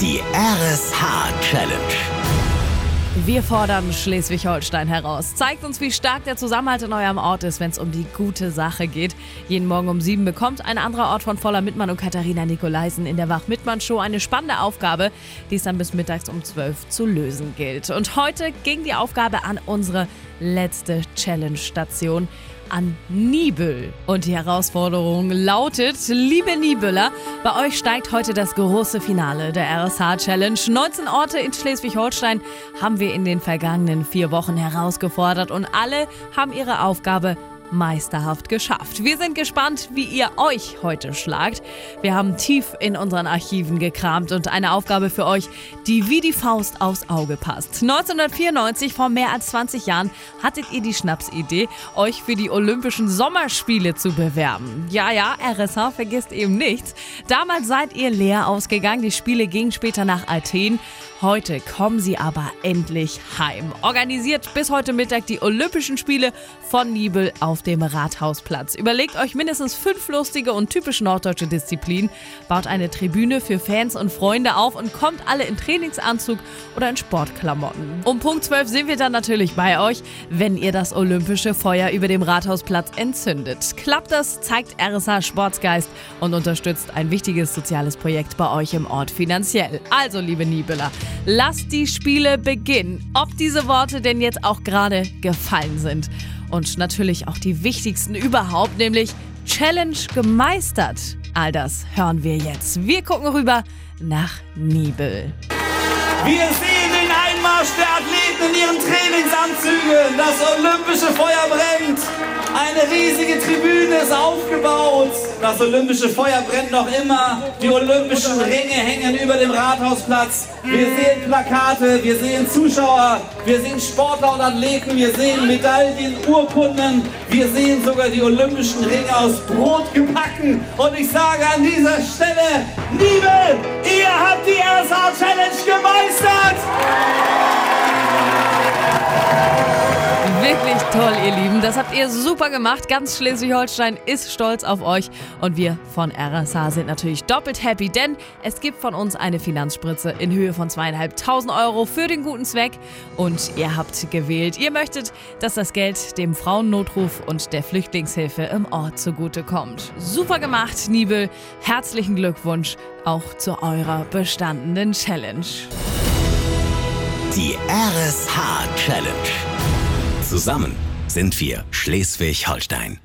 Die RSH Challenge. Wir fordern Schleswig-Holstein heraus. Zeigt uns, wie stark der Zusammenhalt in eurem Ort ist, wenn es um die gute Sache geht. Jeden Morgen um sieben bekommt ein anderer Ort von Voller Mittmann und Katharina Nikolaisen in der Wach-Mittmann-Show eine spannende Aufgabe, die es dann bis mittags um zwölf zu lösen gilt. Und heute ging die Aufgabe an unsere letzte Challenge-Station an Nibel. Und die Herausforderung lautet, liebe Nibüller, bei euch steigt heute das große Finale der RSH Challenge. 19 Orte in Schleswig-Holstein haben wir in den vergangenen vier Wochen herausgefordert und alle haben ihre Aufgabe meisterhaft geschafft. Wir sind gespannt, wie ihr euch heute schlagt. Wir haben tief in unseren Archiven gekramt und eine Aufgabe für euch, die wie die Faust aufs Auge passt. 1994, vor mehr als 20 Jahren, hattet ihr die Schnapsidee, euch für die Olympischen Sommerspiele zu bewerben. Ja, ja, RSH vergisst eben nichts. Damals seid ihr leer ausgegangen. Die Spiele gingen später nach Athen. Heute kommen sie aber endlich heim. Organisiert bis heute Mittag die Olympischen Spiele von Nibel auf dem Rathausplatz. Überlegt euch mindestens fünf lustige und typisch norddeutsche Disziplinen, baut eine Tribüne für Fans und Freunde auf und kommt alle in Trainingsanzug oder in Sportklamotten. Um Punkt 12 sind wir dann natürlich bei euch, wenn ihr das olympische Feuer über dem Rathausplatz entzündet. Klappt das, zeigt RSH Sportsgeist und unterstützt ein wichtiges soziales Projekt bei euch im Ort finanziell. Also, liebe Nibeler, Lasst die Spiele beginnen. Ob diese Worte denn jetzt auch gerade gefallen sind. Und natürlich auch die wichtigsten überhaupt, nämlich Challenge gemeistert. All das hören wir jetzt. Wir gucken rüber nach Nibel. Wir sehen den Einmarsch der Athleten in ihren Trainingsanzügen. Das olympische Feuer brennt. Riesige Tribüne ist aufgebaut. Das olympische Feuer brennt noch immer. Die olympischen Ringe hängen über dem Rathausplatz. Wir sehen Plakate, wir sehen Zuschauer, wir sehen Sportler und Athleten, wir sehen Medaillen, Urkunden, wir sehen sogar die olympischen Ringe aus Brot gebacken. Und ich sage an dieser Stelle, Liebe, ihr habt die RSA Wirklich toll, ihr Lieben. Das habt ihr super gemacht. Ganz Schleswig-Holstein ist stolz auf euch. Und wir von RSH sind natürlich doppelt happy, denn es gibt von uns eine Finanzspritze in Höhe von zweieinhalbtausend Euro für den guten Zweck. Und ihr habt gewählt. Ihr möchtet, dass das Geld dem Frauennotruf und der Flüchtlingshilfe im Ort zugutekommt. Super gemacht, Nibel. Herzlichen Glückwunsch auch zu eurer bestandenen Challenge. Die RSH Challenge. Zusammen sind wir Schleswig-Holstein.